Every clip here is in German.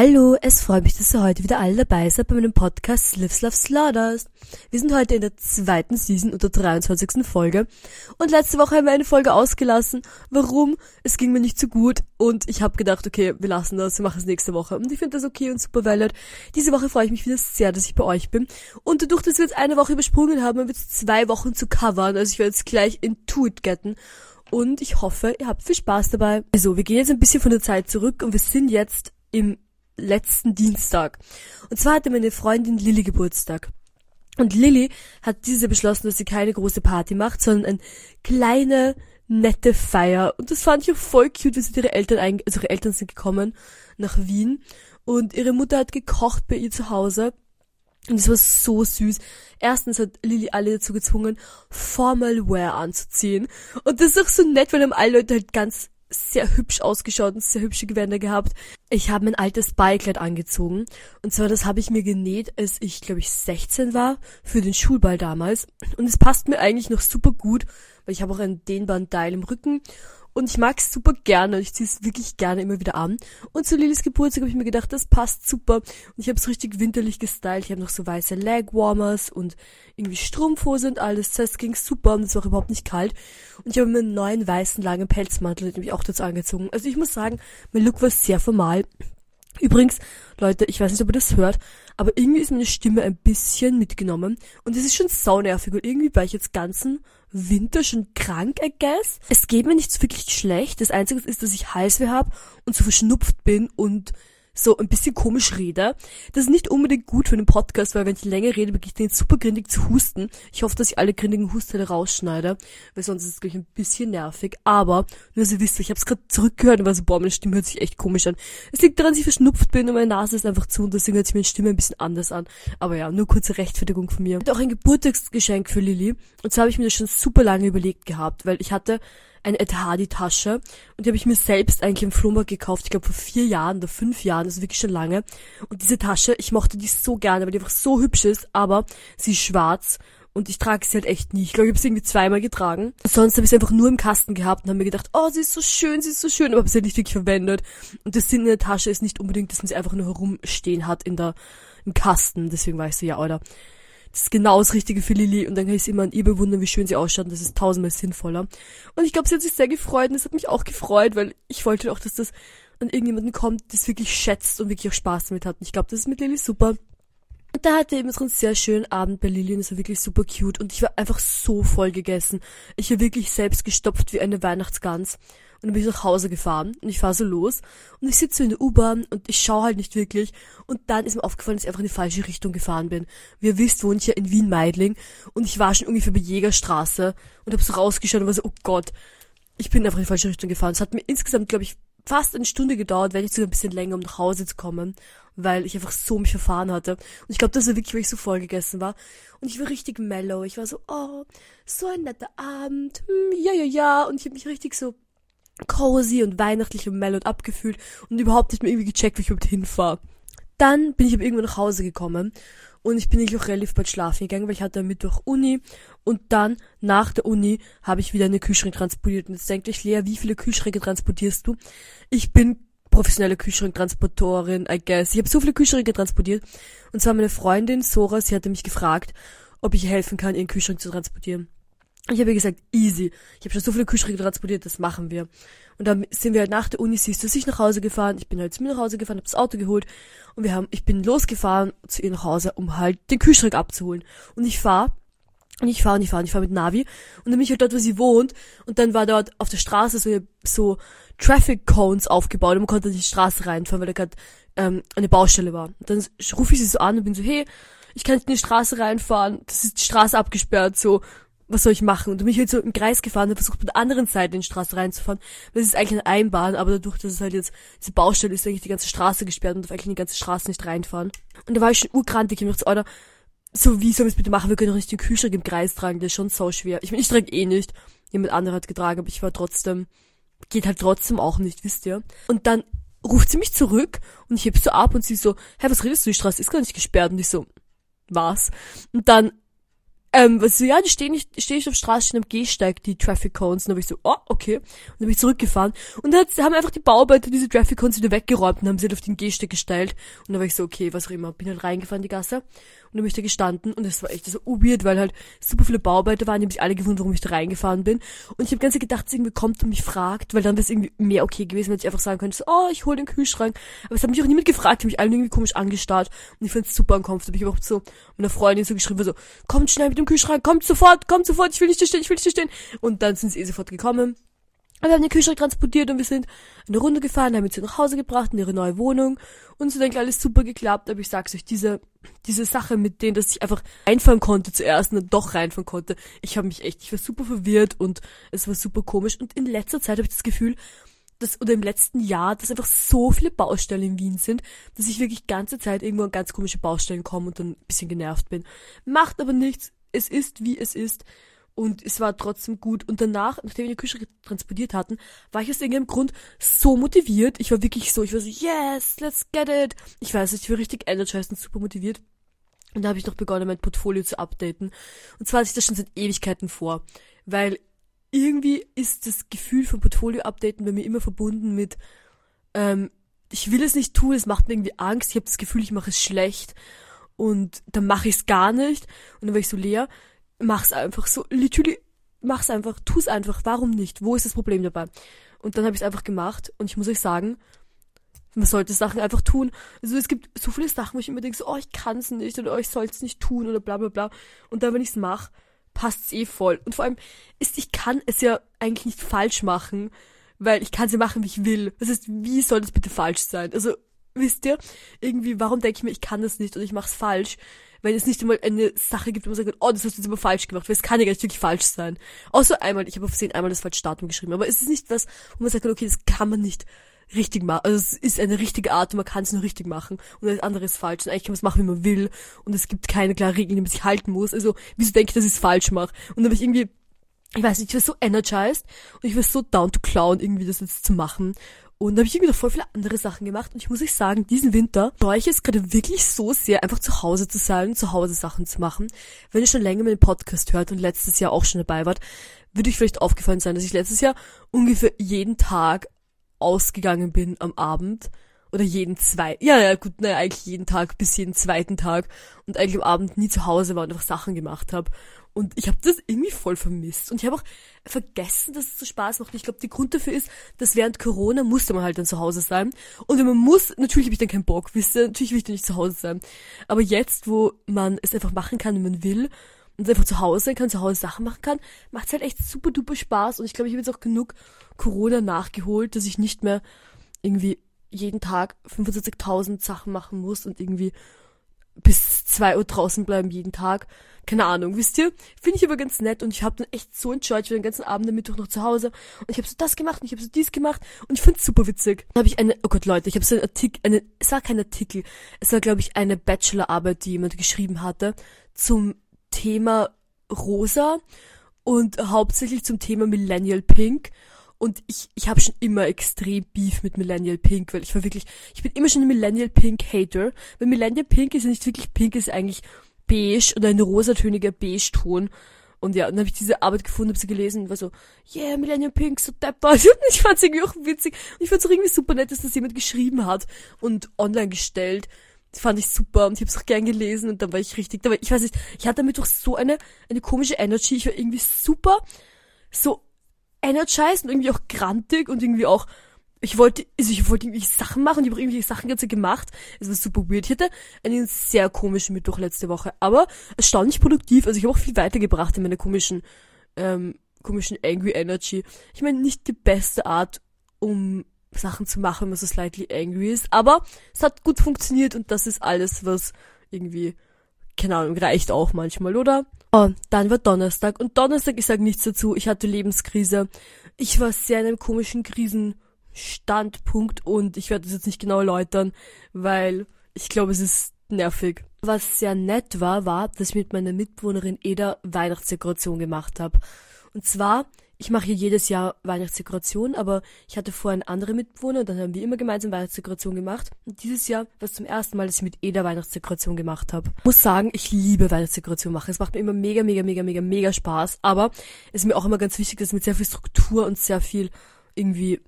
Hallo, es freut mich, dass ihr heute wieder alle dabei seid bei meinem Podcast Lives Love Slaughters. Wir sind heute in der zweiten Season und der 23. Folge. Und letzte Woche haben wir eine Folge ausgelassen. Warum? Es ging mir nicht so gut und ich habe gedacht, okay, wir lassen das, wir machen es nächste Woche. Und ich finde das okay und super valid. Diese Woche freue ich mich wieder sehr, dass ich bei euch bin. Und dadurch, dass wir jetzt eine Woche übersprungen haben, haben wir jetzt zwei Wochen zu covern. Also ich werde jetzt gleich in it getten und ich hoffe, ihr habt viel Spaß dabei. Also, wir gehen jetzt ein bisschen von der Zeit zurück und wir sind jetzt im letzten Dienstag. Und zwar hatte meine Freundin Lilly Geburtstag. Und Lilly hat diese beschlossen, dass sie keine große Party macht, sondern eine kleine, nette Feier. Und das fand ich auch voll cute, wie sie ihre Eltern, also ihre Eltern sind gekommen nach Wien. Und ihre Mutter hat gekocht bei ihr zu Hause. Und es war so süß. Erstens hat Lilly alle dazu gezwungen, Formal Wear anzuziehen. Und das ist auch so nett, weil haben alle Leute halt ganz sehr hübsch ausgeschaut und sehr hübsche Gewänder gehabt. Ich habe mein altes Ballkleid angezogen. Und zwar, das habe ich mir genäht, als ich, glaube ich, 16 war, für den Schulball damals. Und es passt mir eigentlich noch super gut, weil ich habe auch einen dehnbaren Teil im Rücken und ich mag es super gerne ich ziehe es wirklich gerne immer wieder an. Und zu Lillys Geburtstag habe ich mir gedacht, das passt super. Und ich habe es richtig winterlich gestylt. Ich habe noch so weiße Legwarmers und irgendwie Strumpfhose und alles. Das ging super und es war überhaupt nicht kalt. Und ich habe mir einen neuen weißen langen Pelzmantel nämlich auch dazu angezogen. Also ich muss sagen, mein Look war sehr formal. Übrigens, Leute, ich weiß nicht, ob ihr das hört, aber irgendwie ist meine Stimme ein bisschen mitgenommen und es ist schon saunervig und irgendwie war ich jetzt ganzen Winter schon krank, I guess. Es geht mir nicht wirklich schlecht. Das Einzige ist, dass ich Halsweh habe und so verschnupft bin und so ein bisschen komisch rede. Das ist nicht unbedingt gut für einen Podcast, weil wenn ich länger rede, beginne ich den super grindig zu husten. Ich hoffe, dass ich alle grindigen Husteile rausschneide, weil sonst ist es gleich ein bisschen nervig. Aber, nur so wisst ihr, ich habe es gerade zurückgehört und war so, boah, meine Stimme hört sich echt komisch an. Es liegt daran, dass ich verschnupft bin und meine Nase ist einfach zu und deswegen hört sich meine Stimme ein bisschen anders an. Aber ja, nur kurze Rechtfertigung von mir. Und auch ein Geburtstagsgeschenk für Lilly. Und zwar habe ich mir das schon super lange überlegt gehabt, weil ich hatte eine Ed Hardy Tasche und die habe ich mir selbst eigentlich im Flohmarkt gekauft, ich glaube vor vier Jahren oder fünf Jahren, also wirklich schon lange. Und diese Tasche, ich mochte die so gerne, weil die einfach so hübsch ist, aber sie ist schwarz und ich trage sie halt echt nie. Ich glaube, ich habe sie irgendwie zweimal getragen. Sonst habe ich sie einfach nur im Kasten gehabt und habe mir gedacht, oh, sie ist so schön, sie ist so schön, aber habe sie halt nicht wirklich verwendet. Und das Sinn in der Tasche ist nicht unbedingt, dass man sie einfach nur herumstehen hat in der im Kasten. Deswegen war ich so, ja, oder das ist genau das Richtige für Lilly und dann kann ich sie immer an ihr bewundern, wie schön sie ausschaut und das ist tausendmal sinnvoller. Und ich glaube, sie hat sich sehr gefreut und es hat mich auch gefreut, weil ich wollte auch, dass das an irgendjemanden kommt, das wirklich schätzt und wirklich auch Spaß damit hat. Und ich glaube, das ist mit Lilly super. Und da hatte eben so einen sehr schönen Abend bei Lilly und es war wirklich super cute und ich war einfach so voll gegessen. Ich war wirklich selbst gestopft wie eine Weihnachtsgans. Und dann bin ich nach Hause gefahren und ich fahre so los und ich sitze in der U-Bahn und ich schaue halt nicht wirklich. Und dann ist mir aufgefallen, dass ich einfach in die falsche Richtung gefahren bin. Wie ihr wisst, wohne ich ja in Wien-Meidling und ich war schon ungefähr bei Jägerstraße und habe so rausgeschaut und war so, oh Gott, ich bin einfach in die falsche Richtung gefahren. Es hat mir insgesamt, glaube ich, fast eine Stunde gedauert, wenn nicht sogar ein bisschen länger, um nach Hause zu kommen, weil ich einfach so mich verfahren hatte. Und ich glaube, das war wirklich, weil ich so voll gegessen war. Und ich war richtig mellow. Ich war so, oh, so ein netter Abend. Hm, ja, ja, ja. Und ich habe mich richtig so cozy und weihnachtlich und mellow abgefühlt und überhaupt nicht mehr irgendwie gecheckt, wie ich überhaupt hinfahre. Dann bin ich aber irgendwann nach Hause gekommen und ich bin eigentlich auch relativ bald schlafen gegangen, weil ich hatte am Mittwoch Uni und dann nach der Uni habe ich wieder eine Kühlschrank transportiert und jetzt denke ich, Lea, wie viele Kühlschränke transportierst du? Ich bin professionelle Kühlschranktransportorin, I guess. Ich habe so viele Kühlschränke transportiert und zwar meine Freundin Sora, sie hatte mich gefragt, ob ich helfen kann, ihren Kühlschrank zu transportieren. Ich habe gesagt, easy. Ich habe schon so viele Kühlschränke transportiert, das machen wir. Und dann sind wir halt nach der Uni, siehst du, sich nach Hause gefahren. Ich bin halt zu mir nach Hause gefahren, habe das Auto geholt und wir haben, ich bin losgefahren zu ihr nach Hause, um halt den Kühlschrank abzuholen. Und ich fahr und ich fahre und ich fahre und ich fahre mit Navi und dann bin ich halt dort, wo sie wohnt und dann war dort auf der Straße so, so Traffic Cones aufgebaut und man konnte nicht die Straße reinfahren, weil da gerade ähm, eine Baustelle war. Und dann rufe ich sie so an und bin so, hey, ich kann nicht in die Straße reinfahren, das ist die Straße abgesperrt, so was soll ich machen? Und bin ich halt so im Kreis gefahren und versucht, mit der anderen Seite in die Straße reinzufahren. Das ist eigentlich eine Einbahn, aber dadurch, dass es halt jetzt diese Baustelle ist, eigentlich die ganze Straße gesperrt und darf eigentlich in die ganze Straße nicht reinfahren. Und da war ich schon urkrantig. Ich mir gedacht, Alter, so wie sollen wir es bitte machen? Wir können doch nicht den Kühlschrank im Kreis tragen, das ist schon so schwer. Ich meine, ich trage eh nicht. Jemand anderer hat getragen, aber ich war trotzdem, geht halt trotzdem auch nicht, wisst ihr? Und dann ruft sie mich zurück und ich heb so ab und sie so, hä, was redest du? Die Straße ist gar nicht gesperrt. Und ich so, was? Und dann ähm, was so, ja, die stehen nicht, stehen nicht auf Straße, am Gehsteig, die Traffic Cones. Und dann habe ich so, oh, okay. Und dann bin ich zurückgefahren. Und dann haben einfach die Bauarbeiter diese Traffic Cones wieder weggeräumt und haben sie halt auf den Gehsteig gestellt. Und dann war ich so, okay, was auch immer. Bin halt reingefahren, die Gasse. Und bin ich da gestanden und das war echt so weird, weil halt super viele Bauarbeiter waren, die haben sich alle gewundert, warum ich da reingefahren bin. Und ich habe ganz gedacht, dass irgendwie kommt und mich fragt, weil dann wäre es irgendwie mehr okay gewesen, wenn ich einfach sagen könnte, so, oh, ich hole den Kühlschrank. Aber es hat mich auch niemand gefragt, die haben mich alle irgendwie komisch angestarrt. Und ich find's super uncomfortable. Ich habe auch so meiner Freundin so geschrieben, so, kommt schnell mit dem Kühlschrank, kommt sofort, kommt sofort, ich will nicht hier stehen, ich will nicht hier stehen. Und dann sind sie eh sofort gekommen. Aber wir haben den Kühlschrank transportiert und wir sind eine Runde gefahren, haben sie nach Hause gebracht in ihre neue Wohnung. Und so denke alles super geklappt, aber ich sag's euch, diese, diese Sache mit denen, dass ich einfach reinfahren konnte zuerst und dann doch reinfahren konnte, ich habe mich echt, ich war super verwirrt und es war super komisch. Und in letzter Zeit habe ich das Gefühl, dass, oder im letzten Jahr, dass einfach so viele Baustellen in Wien sind, dass ich wirklich ganze Zeit irgendwo an ganz komische Baustellen komme und dann ein bisschen genervt bin. Macht aber nichts, es ist wie es ist und es war trotzdem gut. Und danach, nachdem wir die Küche transportiert hatten, war ich aus irgendeinem Grund so motiviert. Ich war wirklich so, ich war so, yes, let's get it. Ich weiß nicht, ich war richtig energized und super motiviert. Und da habe ich noch begonnen, mein Portfolio zu updaten. Und zwar hatte ich das schon seit Ewigkeiten vor. Weil irgendwie ist das Gefühl von Portfolio-Updaten bei mir immer verbunden mit, ähm, ich will es nicht tun, es macht mir irgendwie Angst, ich habe das Gefühl, ich mache es schlecht und dann mache ich es gar nicht und dann war ich so leer mach's einfach so, literally, mach's einfach, tu's einfach, warum nicht? Wo ist das Problem dabei? Und dann habe ich es einfach gemacht und ich muss euch sagen, man sollte Sachen einfach tun. Also es gibt so viele Sachen, wo ich immer denke, so, oh, ich kann's nicht oder oh, ich soll's nicht tun oder bla bla bla. Und dann, wenn ich's mache, passt's eh voll. Und vor allem ist, ich kann es ja eigentlich nicht falsch machen, weil ich kann sie machen, wie ich will. Das heißt, wie soll das bitte falsch sein? Also, wisst ihr, irgendwie, warum denke ich mir, ich kann das nicht und ich mach's falsch? Wenn es nicht einmal eine Sache gibt, wo man sagt, oh, das hast du jetzt aber falsch gemacht, weil es kann ja gar nicht wirklich falsch sein. Außer einmal, ich habe auf Versehen einmal das falsche Datum geschrieben, aber es ist nicht was, wo man sagt, okay, das kann man nicht richtig machen. Also es ist eine richtige Art und man kann es nur richtig machen und das andere ist falsch. Und eigentlich kann man es machen, wie man will und es gibt keine klare Regeln, die man sich halten muss. Also wieso denke ich, dass ich es falsch mache? Und dann habe ich irgendwie ich weiß nicht, ich war so energized und ich war so down to clown, irgendwie das jetzt zu machen. Und da habe ich irgendwie noch voll viele andere Sachen gemacht. Und ich muss euch sagen, diesen Winter freue ich es gerade wirklich so sehr, einfach zu Hause zu sein, zu Hause Sachen zu machen. Wenn ihr schon länger meinen Podcast hört und letztes Jahr auch schon dabei wart, würde euch vielleicht aufgefallen sein, dass ich letztes Jahr ungefähr jeden Tag ausgegangen bin am Abend oder jeden zweiten, ja, ja, gut, naja, eigentlich jeden Tag bis jeden zweiten Tag und eigentlich am Abend nie zu Hause war und einfach Sachen gemacht habe. Und ich habe das irgendwie voll vermisst. Und ich habe auch vergessen, dass es so Spaß macht. Ich glaube, der Grund dafür ist, dass während Corona musste man halt dann zu Hause sein. Und wenn man muss, natürlich habe ich dann keinen Bock, wisst ihr, natürlich will ich dann nicht zu Hause sein. Aber jetzt, wo man es einfach machen kann, wenn man will, und einfach zu Hause kann, zu Hause Sachen machen kann, macht es halt echt super duper Spaß. Und ich glaube, ich habe jetzt auch genug Corona nachgeholt, dass ich nicht mehr irgendwie jeden Tag 25.000 Sachen machen muss und irgendwie bis zwei Uhr draußen bleiben jeden Tag. Keine Ahnung, wisst ihr? Finde ich aber ganz nett und ich habe dann echt so enjoyed. Ich war den ganzen Abend am Mittwoch noch zu Hause und ich habe so das gemacht und ich habe so dies gemacht und ich finde super witzig. Dann habe ich eine, oh Gott Leute, ich habe so einen Artikel, eine, es war kein Artikel, es war glaube ich eine Bachelorarbeit, die jemand geschrieben hatte zum Thema Rosa und hauptsächlich zum Thema Millennial Pink und ich, ich habe schon immer extrem Beef mit Millennial Pink, weil ich war wirklich, ich bin immer schon ein Millennial Pink Hater. Weil Millennial Pink ist ja nicht wirklich pink, ist eigentlich beige oder ein rosatöniger Beige-Ton. Und ja, dann habe ich diese Arbeit gefunden, habe sie gelesen und war so, yeah, Millennium Pink, so deppert. Und ich fand's irgendwie auch witzig. Und ich fand's auch irgendwie super nett, dass das jemand geschrieben hat und online gestellt. Das fand ich super und ich habe es auch gern gelesen und dann war ich richtig, war, ich weiß nicht, ich hatte damit doch so eine, eine komische Energy. Ich war irgendwie super, so energized und irgendwie auch grantig und irgendwie auch, ich wollte, also ich wollte irgendwie Sachen machen, ich habe irgendwie Sachen ganz gemacht. Es war super weird. Ich hatte einen sehr komischen Mittwoch letzte Woche, aber erstaunlich produktiv. Also ich habe auch viel weitergebracht in meiner komischen, ähm, komischen Angry Energy. Ich meine, nicht die beste Art, um Sachen zu machen, wenn man so slightly angry ist, aber es hat gut funktioniert und das ist alles, was irgendwie keine Ahnung, reicht auch manchmal, oder? Oh, dann war Donnerstag und Donnerstag, ich sag nichts dazu, ich hatte Lebenskrise. Ich war sehr in einem komischen Krisenstandpunkt und ich werde das jetzt nicht genau erläutern, weil ich glaube, es ist nervig. Was sehr nett war, war, dass ich mit meiner Mitbewohnerin Eda Weihnachtsdekoration gemacht habe. Und zwar ich mache hier jedes Jahr Weihnachtsdekoration, aber ich hatte vorher einen anderen Mitbewohner und dann haben wir immer gemeinsam Weihnachtsdekoration gemacht. Und dieses Jahr war es zum ersten Mal, dass ich mit Eda Weihnachtsdekoration gemacht habe. Muss sagen, ich liebe Weihnachtsdekoration machen. Es macht mir immer mega, mega, mega, mega, mega Spaß. Aber es ist mir auch immer ganz wichtig, dass mit sehr viel Struktur und sehr viel irgendwie,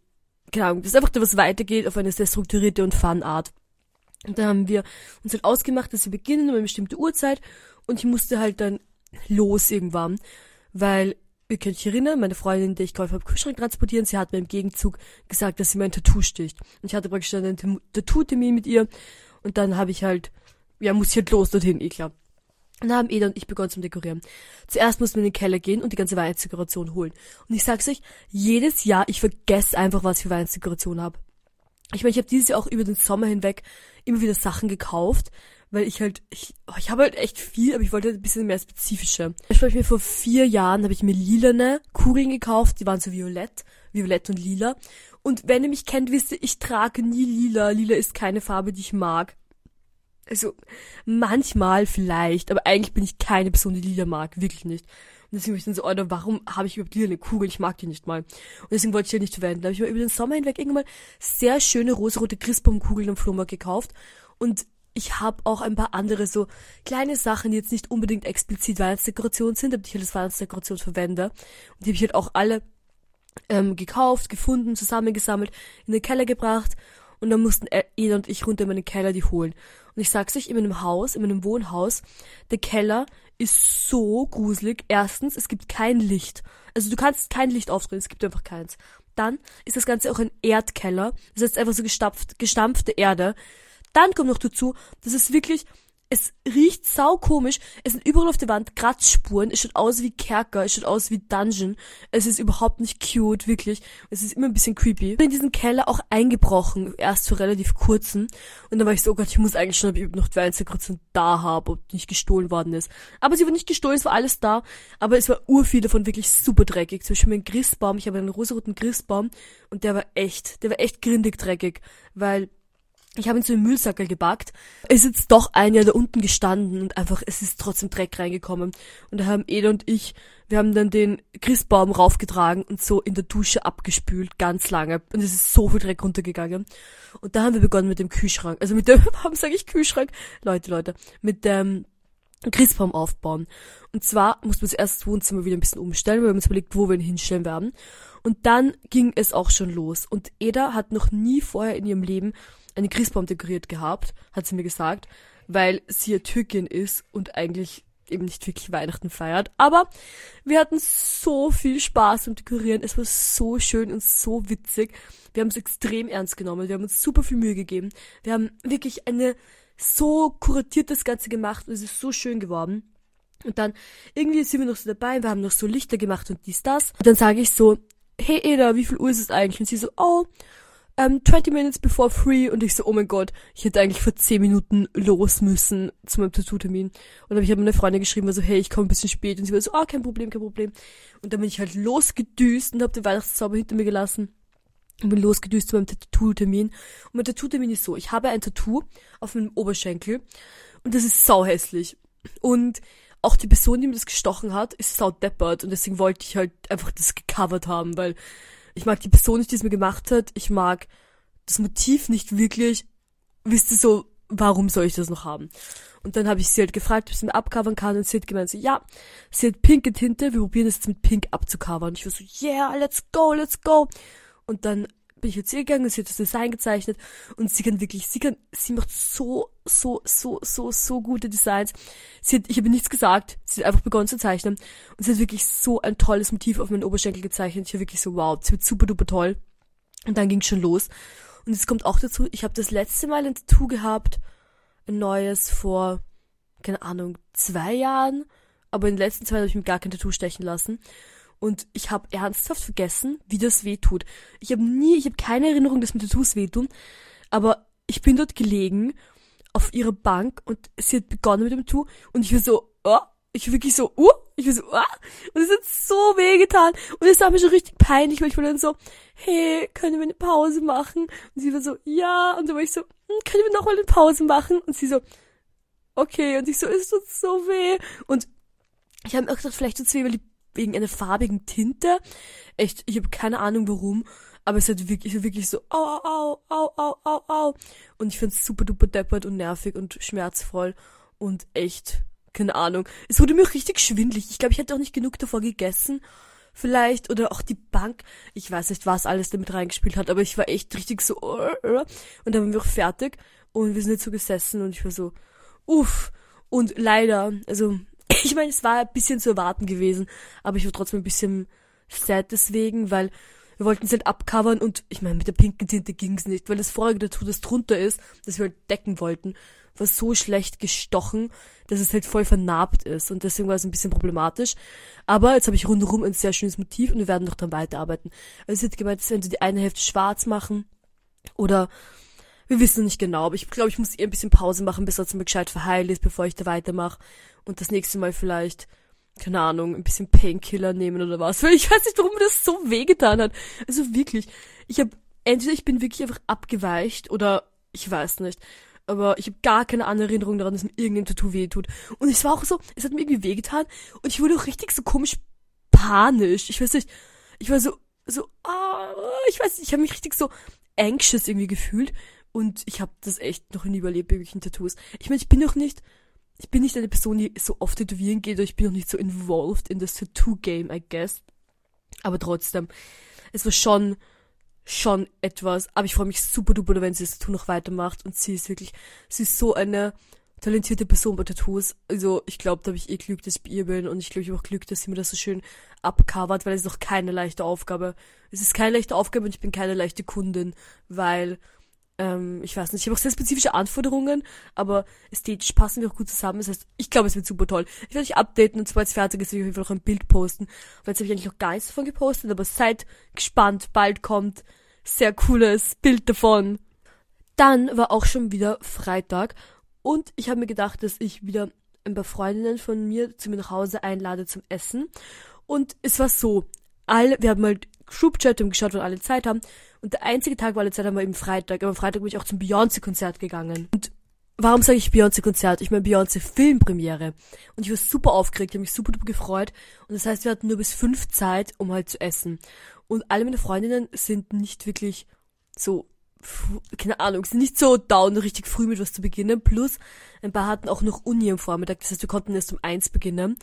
keine Ahnung, dass einfach was weitergeht auf eine sehr strukturierte und fun Art. Und da haben wir uns halt ausgemacht, dass wir beginnen um eine bestimmte Uhrzeit und ich musste halt dann los irgendwann, weil ihr könnt euch erinnern, meine Freundin, die ich geholfen habe, Kühlschrank transportieren, sie hat mir im Gegenzug gesagt, dass sie mein Tattoo sticht. Und ich hatte praktisch dann einen Tattoo-Termin mit ihr und dann habe ich halt, ja, muss ich halt los dorthin, eh klar. Und dann haben Eda und ich begonnen zum Dekorieren. Zuerst mussten wir in den Keller gehen und die ganze Weihnachtsdekoration holen. Und ich sag's euch, jedes Jahr, ich vergesse einfach, was ich für Weihnachtsdekoration habe. Ich meine, ich habe dieses Jahr auch über den Sommer hinweg immer wieder Sachen gekauft, weil ich halt, ich, oh, ich habe halt echt viel, aber ich wollte ein bisschen mehr spezifische. Ich habe mir vor vier Jahren, habe ich mir lilane Kugeln gekauft, die waren so violett, violett und lila. Und wenn ihr mich kennt, wisst ihr, ich trage nie lila. Lila ist keine Farbe, die ich mag. Also, manchmal vielleicht, aber eigentlich bin ich keine Person, die lila mag, wirklich nicht. Und deswegen war ich dann so, Alter, warum habe ich überhaupt lila eine Kugel? Ich mag die nicht mal. Und deswegen wollte ich die halt nicht verwenden. Da habe ich mir über den Sommer hinweg irgendwann mal sehr schöne rosarote Christbaumkugeln am Flohmarkt gekauft. Und ich habe auch ein paar andere so kleine Sachen, die jetzt nicht unbedingt explizit Weihnachtsdekoration sind, aber die ich halt als Weihnachtsdekoration verwende. Und die habe ich halt auch alle ähm, gekauft, gefunden, zusammengesammelt, in den Keller gebracht und dann mussten Eda und ich runter in meinen Keller die holen. Und ich sag's euch, in meinem Haus, in meinem Wohnhaus, der Keller ist so gruselig. Erstens, es gibt kein Licht. Also du kannst kein Licht aufdrehen, es gibt einfach keins. Dann ist das Ganze auch ein Erdkeller. Das heißt einfach so gestampft, gestampfte Erde. Dann kommt noch dazu, dass es wirklich, es riecht sau komisch. Es sind überall auf der Wand Kratzspuren. Es schaut aus wie Kerker. Es schaut aus wie Dungeon. Es ist überhaupt nicht cute, wirklich. Es ist immer ein bisschen creepy. Ich bin in diesen Keller auch eingebrochen. Erst für relativ kurzen. Und dann war ich so, oh Gott, ich muss eigentlich schon, ob ich noch zwei Einzelkreuzchen da habe, ob nicht gestohlen worden ist. Aber sie war nicht gestohlen, es war alles da. Aber es war urviel davon wirklich super dreckig. Zum Beispiel mein Christbaum. Ich habe einen rosaroten Christbaum. Und der war echt, der war echt grindig dreckig. Weil ich habe ihn zu einem Müllsackel gepackt. ist jetzt doch ein Jahr da unten gestanden und einfach, es ist trotzdem Dreck reingekommen. Und da haben Eda und ich, wir haben dann den Christbaum raufgetragen und so in der Dusche abgespült, ganz lange. Und es ist so viel Dreck runtergegangen. Und da haben wir begonnen mit dem Kühlschrank. Also mit dem, warum sage ich Kühlschrank? Leute, Leute, mit dem Christbaum aufbauen. Und zwar mussten wir das Wohnzimmer wieder ein bisschen umstellen, weil wir haben uns überlegt, wo wir ihn hinstellen werden. Und dann ging es auch schon los. Und Eda hat noch nie vorher in ihrem Leben einen Christbaum dekoriert gehabt, hat sie mir gesagt, weil sie ja Türkin ist und eigentlich eben nicht wirklich Weihnachten feiert. Aber wir hatten so viel Spaß beim Dekorieren. Es war so schön und so witzig. Wir haben es extrem ernst genommen. Wir haben uns super viel Mühe gegeben. Wir haben wirklich eine so kuratiert das Ganze gemacht und es ist so schön geworden. Und dann irgendwie sind wir noch so dabei, wir haben noch so Lichter gemacht und dies, das. Und dann sage ich so, hey Eda, wie viel Uhr ist es eigentlich? Und sie so, oh, ähm, 20 minutes before free und ich so, oh mein Gott, ich hätte eigentlich vor 10 Minuten los müssen zu meinem Tattoo-Termin. Und dann habe ich halt meine Freundin geschrieben, war so, hey, ich komme ein bisschen spät. Und sie war so, ah, oh, kein Problem, kein Problem. Und dann bin ich halt losgedüst und habe den Weihnachtszauber hinter mir gelassen. Und bin losgedüst zu meinem Tattoo-Termin. Und mein Tattoo-Termin ist so, ich habe ein Tattoo auf meinem Oberschenkel und das ist sau hässlich. Und auch die Person, die mir das gestochen hat, ist sau deppert und deswegen wollte ich halt einfach das gecovert haben, weil ich mag die Person nicht, die es mir gemacht hat. Ich mag das Motiv nicht wirklich. Wisst ihr so, warum soll ich das noch haben? Und dann habe ich sie halt gefragt, ob sie mir abcovern kann und sie hat gemeint so, ja, sie hat pinke Tinte, wir probieren das jetzt mit pink abzucovern. Und ich war so, yeah, let's go, let's go. Und dann bin ich jetzt hier gegangen, sie hat das Design gezeichnet und sie kann wirklich, sie kann, sie macht so, so, so, so, so gute Designs. Sie hat, ich habe nichts gesagt, sie hat einfach begonnen zu zeichnen und sie hat wirklich so ein tolles Motiv auf meinen Oberschenkel gezeichnet. Ich war wirklich so, wow, sie wird super duper toll. Und dann ging schon los. Und es kommt auch dazu, ich habe das letzte Mal ein Tattoo gehabt, ein neues vor, keine Ahnung, zwei Jahren, aber in den letzten zwei Jahren habe ich mir gar kein Tattoo stechen lassen und ich habe ernsthaft vergessen, wie das weh tut. Ich habe nie, ich habe keine Erinnerung, dass mir Tattoos wehtun, aber ich bin dort gelegen auf ihrer Bank und sie hat begonnen mit dem Tattoo und ich war so, oh, ich war wirklich so, uh, ich war so, ah, und es hat so weh getan und es war mir schon richtig peinlich, weil ich war dann so, hey, können wir eine Pause machen? Und sie war so, ja, und dann war ich so, hm, können wir noch mal eine Pause machen? Und sie so, okay, und ich so, es tut so weh. Und ich habe mir auch gedacht, vielleicht tut's weh, weil die wegen einer farbigen Tinte. Echt, ich habe keine Ahnung warum, aber es hat wirklich, wirklich so, au, au, au, au, au, au. Und ich find's super duper deppert und nervig und schmerzvoll und echt, keine Ahnung. Es wurde mir richtig schwindlig. Ich glaube, ich hätte auch nicht genug davor gegessen. Vielleicht, oder auch die Bank. Ich weiß nicht, was alles damit reingespielt hat, aber ich war echt richtig so, und dann waren wir auch fertig und wir sind jetzt so gesessen und ich war so, uff. Und leider, also, ich meine, es war ein bisschen zu erwarten gewesen, aber ich war trotzdem ein bisschen sad deswegen, weil wir wollten es halt abcovern und ich meine, mit der pinken Tinte ging's nicht, weil das vorige Tattoo, das drunter ist, das wir halt decken wollten, war so schlecht gestochen, dass es halt voll vernarbt ist und deswegen war es ein bisschen problematisch. Aber jetzt habe ich rundherum ein sehr schönes Motiv und wir werden noch dran weiterarbeiten. Also es wird gemeint, dass wir die eine Hälfte schwarz machen oder wir wissen noch nicht genau, aber ich glaube, ich muss eher ein bisschen Pause machen, bis das mal gescheit verheilt ist, bevor ich da weitermache. Und das nächste Mal vielleicht, keine Ahnung, ein bisschen Painkiller nehmen oder was. Weil ich weiß nicht, warum mir das so wehgetan hat. Also wirklich, ich habe entweder ich bin wirklich einfach abgeweicht oder ich weiß nicht. Aber ich habe gar keine andere Erinnerung daran, dass mir irgendein Tattoo weh tut. Und es war auch so, es hat mir irgendwie wehgetan und ich wurde auch richtig so komisch panisch. Ich weiß nicht, ich war so, so, ah, ich weiß nicht, ich habe mich richtig so anxious irgendwie gefühlt. Und ich habe das echt noch nie überlebt irgendwelchen Tattoos. Ich meine, ich bin noch nicht, ich bin nicht eine Person, die so oft tätowieren geht, oder ich bin noch nicht so involved in das Tattoo-Game, I guess. Aber trotzdem, es war schon, schon etwas. Aber ich freue mich super duper, wenn sie das Tattoo noch weitermacht. Und sie ist wirklich, sie ist so eine talentierte Person bei Tattoos. Also ich glaube, da habe ich eh Glück, dass ich bei ihr bin. Und ich glaube, ich habe auch Glück, dass sie mir das so schön abcovert, weil es ist auch keine leichte Aufgabe. Es ist keine leichte Aufgabe und ich bin keine leichte Kundin, weil ähm, ich weiß nicht, ich habe auch sehr spezifische Anforderungen, aber ästhetisch passen wir auch gut zusammen. Das heißt, ich glaube, es wird super toll. Ich werde euch updaten und sobald es fertig ist, werde ich auf jeden Fall noch ein Bild posten. Weil jetzt habe ich eigentlich noch gar nichts davon gepostet, aber seid gespannt, bald kommt sehr cooles Bild davon. Dann war auch schon wieder Freitag und ich habe mir gedacht, dass ich wieder ein paar Freundinnen von mir zu mir nach Hause einlade zum Essen. Und es war so, alle, wir haben halt Groupchat und geschaut, wann alle Zeit haben. Und der einzige Tag, wo alle Zeit haben, war eben Freitag. Aber am Freitag bin ich auch zum Beyoncé-Konzert gegangen. Und warum sage ich Beyoncé-Konzert? Ich meine Beyoncé-Filmpremiere. Und ich war super aufgeregt, ich habe mich super duper gefreut. Und das heißt, wir hatten nur bis fünf Zeit, um halt zu essen. Und alle meine Freundinnen sind nicht wirklich so, keine Ahnung, sind nicht so down, richtig früh mit was zu beginnen. Plus, ein paar hatten auch noch Uni am Vormittag. Das heißt, wir konnten erst um eins beginnen.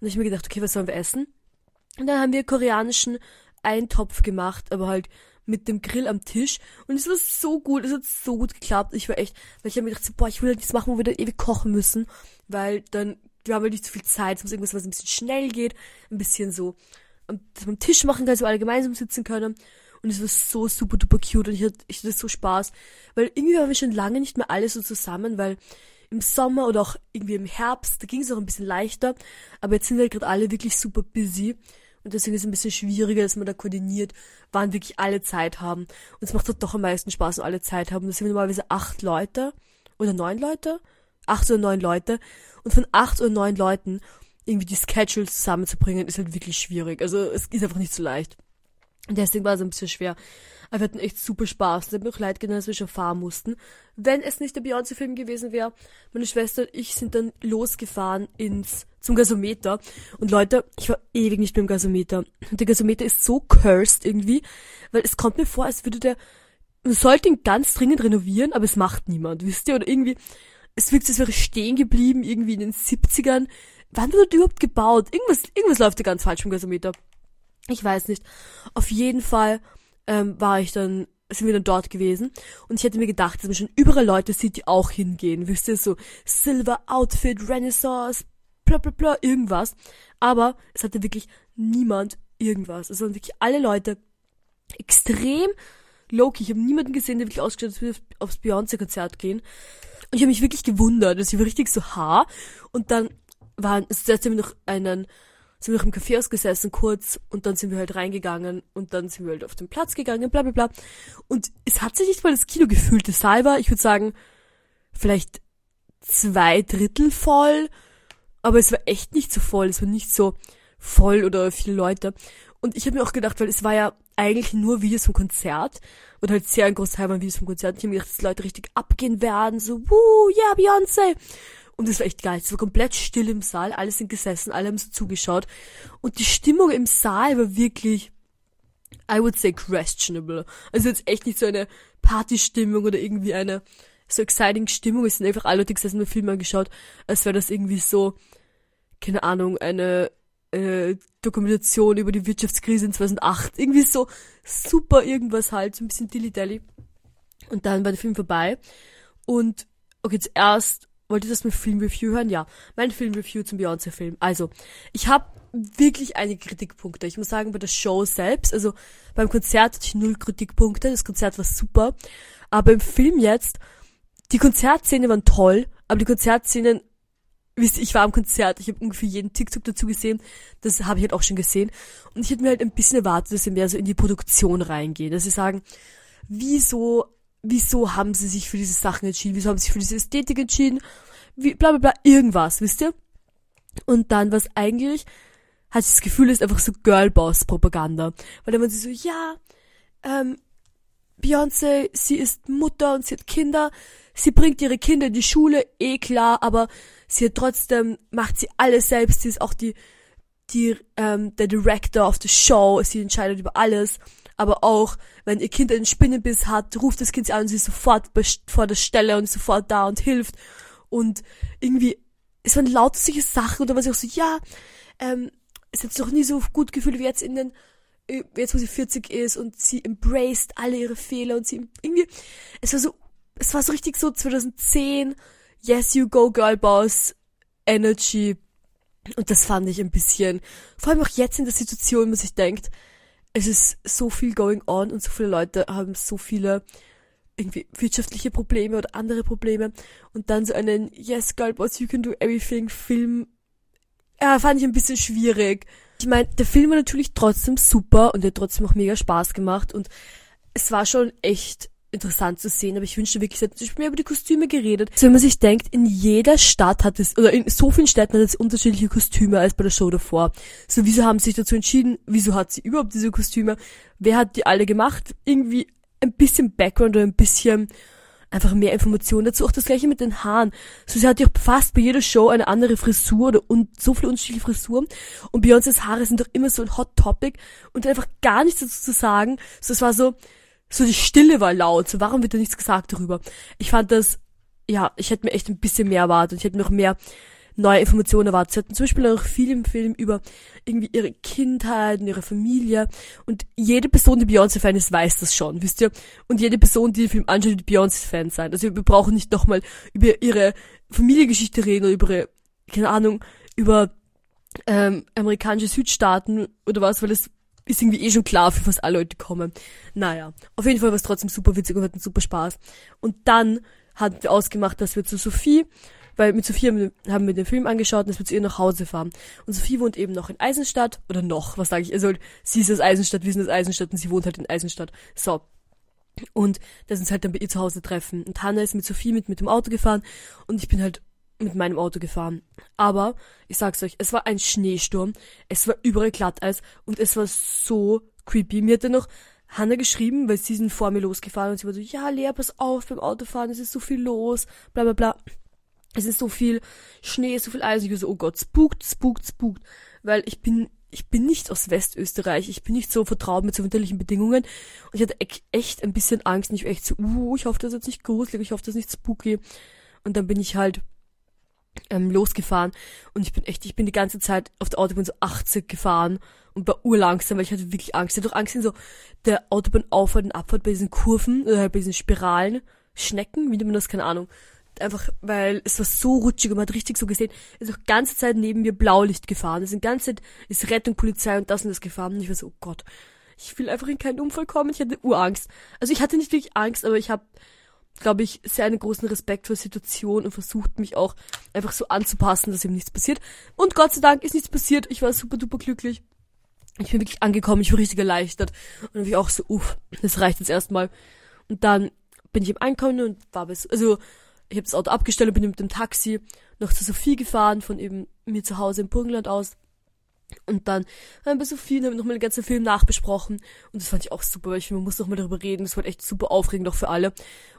Und ich mir gedacht, okay, was sollen wir essen? Und dann haben wir koreanischen Eintopf gemacht, aber halt mit dem Grill am Tisch. Und es war so gut, es hat so gut geklappt. Ich war echt, weil ich habe mir gedacht, boah, ich will halt nichts machen, wo wir dann ewig kochen müssen, weil dann, wir haben halt nicht so viel Zeit, es muss irgendwas, was ein bisschen schnell geht, ein bisschen so, dass man am Tisch machen kann, so alle gemeinsam sitzen können. Und es war so super duper cute und ich hatte, ich hatte so Spaß, weil irgendwie waren wir schon lange nicht mehr alle so zusammen, weil im Sommer oder auch irgendwie im Herbst, da ging es auch ein bisschen leichter, aber jetzt sind wir halt gerade alle wirklich super busy und deswegen ist es ein bisschen schwieriger, dass man da koordiniert, wann wirklich alle Zeit haben. Und es macht halt doch am meisten Spaß, wenn alle Zeit haben. Das sind normalerweise acht Leute oder neun Leute. Acht oder neun Leute. Und von acht oder neun Leuten irgendwie die Schedules zusammenzubringen, ist halt wirklich schwierig. Also es ist einfach nicht so leicht. Und deswegen war es ein bisschen schwer. Aber wir hatten echt super Spaß. Es hat mir auch leid getan, dass wir schon fahren mussten. Wenn es nicht der Beyoncé-Film gewesen wäre, meine Schwester und ich sind dann losgefahren ins, zum Gasometer. Und Leute, ich war ewig nicht beim Gasometer. Und der Gasometer ist so cursed irgendwie, weil es kommt mir vor, als würde der, man sollte ihn ganz dringend renovieren, aber es macht niemand, wisst ihr? Oder irgendwie, es wirkt, als wäre stehen geblieben, irgendwie in den 70ern. Wann wurde überhaupt gebaut? Irgendwas, irgendwas läuft da ganz falsch beim Gasometer. Ich weiß nicht. Auf jeden Fall ähm, war ich dann, sind wir dann dort gewesen. Und ich hätte mir gedacht, dass man schon überall Leute sieht, die auch hingehen. Wisst ihr, so Silver Outfit, Renaissance, bla bla bla, irgendwas. Aber es hatte wirklich niemand irgendwas. Es waren wirklich alle Leute extrem low-key. Ich habe niemanden gesehen, der wirklich ausgestellt hat, wir aufs Beyoncé-Konzert gehen. Und ich habe mich wirklich gewundert. Also ich war richtig so haar. Und dann waren, also wir noch einen sind wir noch im Café ausgesessen kurz und dann sind wir halt reingegangen und dann sind wir halt auf den Platz gegangen, bla bla bla. Und es hat sich nicht mal das Kino gefühlt. Das Saal war, ich würde sagen, vielleicht zwei Drittel voll, aber es war echt nicht so voll. Es war nicht so voll oder viele Leute. Und ich habe mir auch gedacht, weil es war ja eigentlich nur Videos vom Konzert und halt sehr ein Großteil waren Videos vom Konzert. Ich habe mir gedacht, dass Leute richtig abgehen werden, so, wuh, yeah, Beyoncé. Und das war echt geil. Es war komplett still im Saal, alle sind gesessen, alle haben so zugeschaut. Und die Stimmung im Saal war wirklich, I would say questionable. Also jetzt echt nicht so eine Partystimmung oder irgendwie eine so exciting Stimmung. Es sind einfach alle Leute gesessen und Film angeschaut, als wäre das irgendwie so, keine Ahnung, eine äh, Dokumentation über die Wirtschaftskrise in 2008. Irgendwie so super irgendwas halt, so ein bisschen dilly-dally. Und dann war der Film vorbei. Und, okay, zuerst, wollte ich das mit Filmreview hören? Ja, mein Filmreview zum Beyoncé-Film. Also, ich habe wirklich einige Kritikpunkte. Ich muss sagen, bei der Show selbst, also beim Konzert hatte ich null Kritikpunkte. Das Konzert war super. Aber im Film jetzt, die Konzertszenen waren toll, aber die Konzertszenen wisst ihr, ich war am Konzert, ich habe ungefähr jeden TikTok dazu gesehen, das habe ich halt auch schon gesehen. Und ich hätte mir halt ein bisschen erwartet, dass sie mehr so in die Produktion reingehen, dass sie sagen, wieso, wieso haben sie sich für diese Sachen entschieden, wieso haben sie sich für diese Ästhetik entschieden, wie, bla bla bla, irgendwas, wisst ihr? Und dann, was eigentlich, ich das Gefühl, ist einfach so Girlboss-Propaganda. Weil dann waren sie so, ja, ähm, Beyoncé, sie ist Mutter und sie hat Kinder, sie bringt ihre Kinder in die Schule, eh klar, aber sie hat trotzdem, macht sie alles selbst, sie ist auch die, die, ähm, der Director of the Show, sie entscheidet über alles, aber auch, wenn ihr Kind einen Spinnenbiss hat, ruft das Kind sie an und sie ist sofort vor der Stelle und sofort da und hilft. Und irgendwie, es waren lauter solche Sachen und da war sie auch so, ja, ähm, es hat sich noch nie so gut gefühlt wie jetzt in den äh, jetzt wo sie 40 ist und sie embraced alle ihre Fehler und sie irgendwie es war so es war so richtig so 2010 Yes You Go Girl Boss Energy und das fand ich ein bisschen vor allem auch jetzt in der Situation, wo sich denkt, es ist so viel going on und so viele Leute haben so viele irgendwie wirtschaftliche Probleme oder andere Probleme und dann so einen Yes Girl Boss You Can Do Everything Film ja, fand ich ein bisschen schwierig. Ich meine, der Film war natürlich trotzdem super und hat trotzdem auch mega Spaß gemacht und es war schon echt interessant zu sehen, aber ich wünschte wirklich, es hätte mehr über die Kostüme geredet. So, wenn man sich denkt, in jeder Stadt hat es, oder in so vielen Städten hat es unterschiedliche Kostüme als bei der Show davor. So, wieso haben sie sich dazu entschieden? Wieso hat sie überhaupt diese Kostüme? Wer hat die alle gemacht? Irgendwie ein bisschen Background oder ein bisschen einfach mehr Informationen dazu. Auch das gleiche mit den Haaren. So, sie hat ja fast bei jeder Show eine andere Frisur oder und so viele unterschiedliche Frisuren. Und Beyoncés Haare sind doch immer so ein Hot Topic und einfach gar nichts dazu zu sagen. So, es war so, so die Stille war laut. So, warum wird da nichts gesagt darüber? Ich fand das, ja, ich hätte mir echt ein bisschen mehr erwartet. Ich hätte noch mehr neue Informationen erwartet. Sie hatten zum Beispiel auch viel im Film über irgendwie ihre Kindheit und ihre Familie. Und jede Person, die Beyoncé-Fan ist, weiß das schon, wisst ihr? Und jede Person, die den Film anschaut, wird Beyoncé-Fan sein. Also wir brauchen nicht nochmal über ihre Familiengeschichte reden oder über keine Ahnung, über ähm, amerikanische Südstaaten oder was, weil es ist irgendwie eh schon klar, für was alle Leute kommen. Naja, auf jeden Fall war es trotzdem super witzig und hatten super Spaß. Und dann hatten wir ausgemacht, dass wir zu Sophie weil mit Sophie haben wir den Film angeschaut und jetzt wird zu ihr nach Hause fahren. Und Sophie wohnt eben noch in Eisenstadt, oder noch, was sage ich, also sie ist aus Eisenstadt, wir sind aus Eisenstadt und sie wohnt halt in Eisenstadt. So. Und da sind sie halt dann bei ihr zu Hause treffen. Und Hannah ist mit Sophie mit, mit dem Auto gefahren und ich bin halt mit meinem Auto gefahren. Aber, ich sag's euch, es war ein Schneesturm, es war überall Glatteis und es war so creepy. Mir hat dann noch Hannah geschrieben, weil sie sind vor mir losgefahren und sie war so, ja, Lea, pass auf beim Autofahren, es ist so viel los, bla bla bla es ist so viel Schnee, so viel Eis. Ich so, oh Gott, spukt, spukt, spukt. Weil ich bin, ich bin nicht aus Westösterreich. Ich bin nicht so vertraut mit so winterlichen Bedingungen. Und ich hatte echt ein bisschen Angst. Und ich war echt so, uh, ich hoffe, das ist jetzt nicht gruselig. Ich hoffe, das ist nicht spooky. Und dann bin ich halt ähm, losgefahren. Und ich bin echt, ich bin die ganze Zeit auf der Autobahn so 80 gefahren und war urlangsam, weil ich hatte wirklich Angst. Ich hatte auch Angst in so der Autobahnauffahrt und Abfahrt bei diesen Kurven, oder halt bei diesen Spiralen, Schnecken, wie nennt man das, keine Ahnung einfach, weil es war so rutschig und man hat richtig so gesehen, es ist auch ganze Zeit neben mir Blaulicht gefahren. Es ist die ganze Zeit ist Rettung, Polizei und das und das gefahren. Und ich war so, oh Gott, ich will einfach in keinen Unfall kommen. Ich hatte Urangst. Also ich hatte nicht wirklich Angst, aber ich habe, glaube ich, sehr einen großen Respekt vor der Situation und versucht mich auch einfach so anzupassen, dass eben nichts passiert. Und Gott sei Dank ist nichts passiert. Ich war super duper glücklich. Ich bin wirklich angekommen, ich war richtig erleichtert. Und dann war ich auch so, uff, das reicht jetzt erstmal. Und dann bin ich im Einkommen und war bis, also ich habe das Auto abgestellt und bin mit dem Taxi noch zu Sophie gefahren, von eben mir zu Hause im Burgenland aus. Und dann haben wir so viel, haben nochmal den ganzen Film nachbesprochen. Und das fand ich auch super, weil ich man muss nochmal darüber reden. Das war echt super aufregend auch für alle.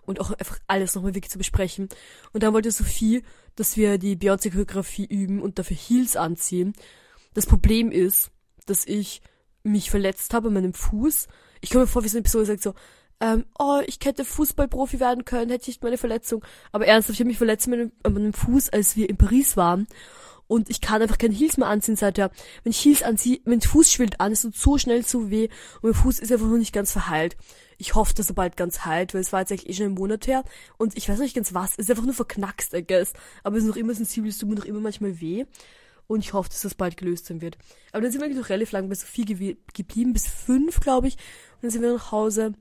Und auch einfach alles nochmal wirklich zu besprechen. Und dann wollte Sophie, dass wir die Beyoncé-Choreografie üben und dafür Heels anziehen. Das Problem ist, dass ich mich verletzt habe an meinem Fuß. Ich komme mir vor, wie so eine Person sagt so, ähm, oh, ich hätte Fußballprofi werden können, hätte ich nicht meine Verletzung. Aber ernsthaft, ich habe mich verletzt an meinem, an meinem Fuß, als wir in Paris waren und ich kann einfach keine Heels mehr anziehen seither. Wenn ich Heels anziehe, mein Fuß schwillt an, es tut so schnell so weh und mein Fuß ist einfach noch nicht ganz verheilt. Ich hoffe, dass er bald ganz heilt, weil es war jetzt eigentlich eh schon ein Monat her und ich weiß nicht ganz was. Es ist einfach nur verknackst, I guess. Aber es ist noch immer sensibel, es tut mir noch immer manchmal weh. Und ich hoffe, dass das bald gelöst sein wird. Aber dann sind wir eigentlich noch relativ lang bei Sophie ge geblieben, bis fünf, glaube ich. Und dann sind wir nach Hause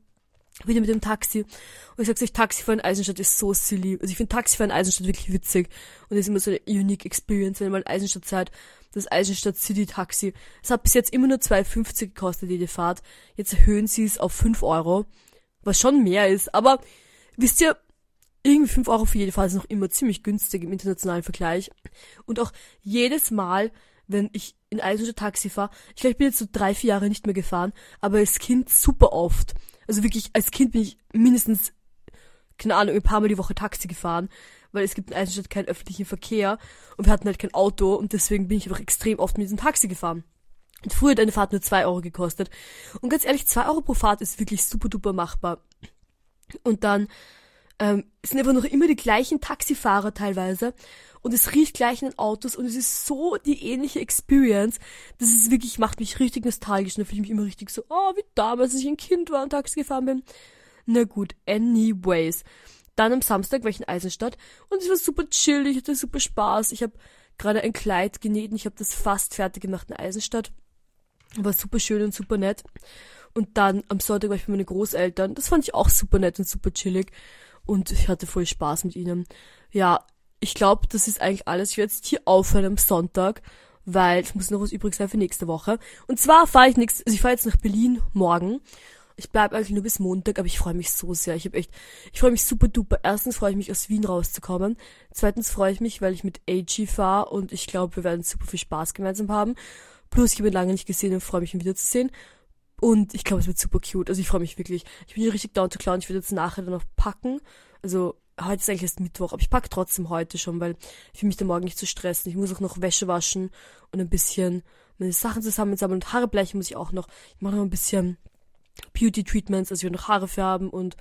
wieder mit dem Taxi. Und ich sag's euch, Taxifahren in Eisenstadt ist so silly. Also ich finde Taxifahren in Eisenstadt wirklich witzig. Und das ist immer so eine unique Experience, wenn ihr mal Eisenstadt seid. Das Eisenstadt City Taxi. Es hat bis jetzt immer nur 2,50 gekostet, jede Fahrt. Jetzt erhöhen sie es auf 5 Euro. Was schon mehr ist. Aber wisst ihr, irgendwie 5 Euro für jede Fahrt ist noch immer ziemlich günstig im internationalen Vergleich. Und auch jedes Mal, wenn ich in Eisenstadt Taxi fahre, ich glaube, ich bin jetzt so drei, vier Jahre nicht mehr gefahren, aber als Kind super oft. Also wirklich, als Kind bin ich mindestens, keine Ahnung, ein paar Mal die Woche Taxi gefahren, weil es gibt in Eisenstadt keinen öffentlichen Verkehr und wir hatten halt kein Auto und deswegen bin ich einfach extrem oft mit diesem Taxi gefahren. Und früher hat eine Fahrt nur zwei Euro gekostet. Und ganz ehrlich, zwei Euro pro Fahrt ist wirklich super duper machbar. Und dann ähm, sind einfach noch immer die gleichen Taxifahrer teilweise und es riecht gleich in den Autos und es ist so die ähnliche Experience, dass es wirklich macht mich richtig nostalgisch und da fühle ich mich immer richtig so, oh, wie damals, als ich ein Kind war und Taxi gefahren bin. Na gut, anyways. Dann am Samstag war ich in Eisenstadt und es war super chill, ich hatte super Spaß. Ich habe gerade ein Kleid genäht und ich habe das fast fertig gemacht in Eisenstadt. War super schön und super nett. Und dann am Sonntag war ich bei meinen Großeltern. Das fand ich auch super nett und super chillig. Und ich hatte voll Spaß mit ihnen. Ja, ich glaube, das ist eigentlich alles. Jetzt hier aufhören am Sonntag, weil es muss noch was übrig sein für nächste Woche. Und zwar fahre ich nächst, also ich fahre jetzt nach Berlin morgen. Ich bleibe eigentlich nur bis Montag, aber ich freue mich so sehr. Ich habe echt, ich freue mich super duper. Erstens freue ich mich aus Wien rauszukommen. Zweitens freue ich mich, weil ich mit AG fahre und ich glaube, wir werden super viel Spaß gemeinsam haben. Plus, ich habe ihn lange nicht gesehen und freue mich, ihn wiederzusehen. Und ich glaube, es wird super cute. Also ich freue mich wirklich. Ich bin hier richtig down to clown. Ich werde jetzt nachher dann noch packen. Also heute ist eigentlich erst Mittwoch, aber ich packe trotzdem heute schon, weil ich will mich da morgen nicht zu stressen. Ich muss auch noch Wäsche waschen und ein bisschen meine Sachen zusammensammeln und Haare bleichen muss ich auch noch. Ich mache noch ein bisschen Beauty Treatments, also ich will noch Haare färben und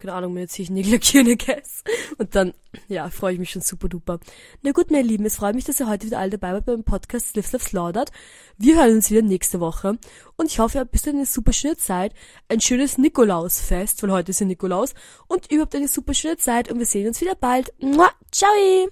keine Ahnung, mir jetzt hier Nägel lackieren, I guess. Und dann, ja, freue ich mich schon super duper. Na gut, meine Lieben, es freut mich, dass ihr heute wieder alle dabei wart beim Podcast Live Love Slaughtered. Wir hören uns wieder nächste Woche. Und ich hoffe, ihr habt bis dahin eine super schöne Zeit. Ein schönes Nikolausfest, weil heute ist ja Nikolaus. Und überhaupt eine super schöne Zeit und wir sehen uns wieder bald. Mua, ciao!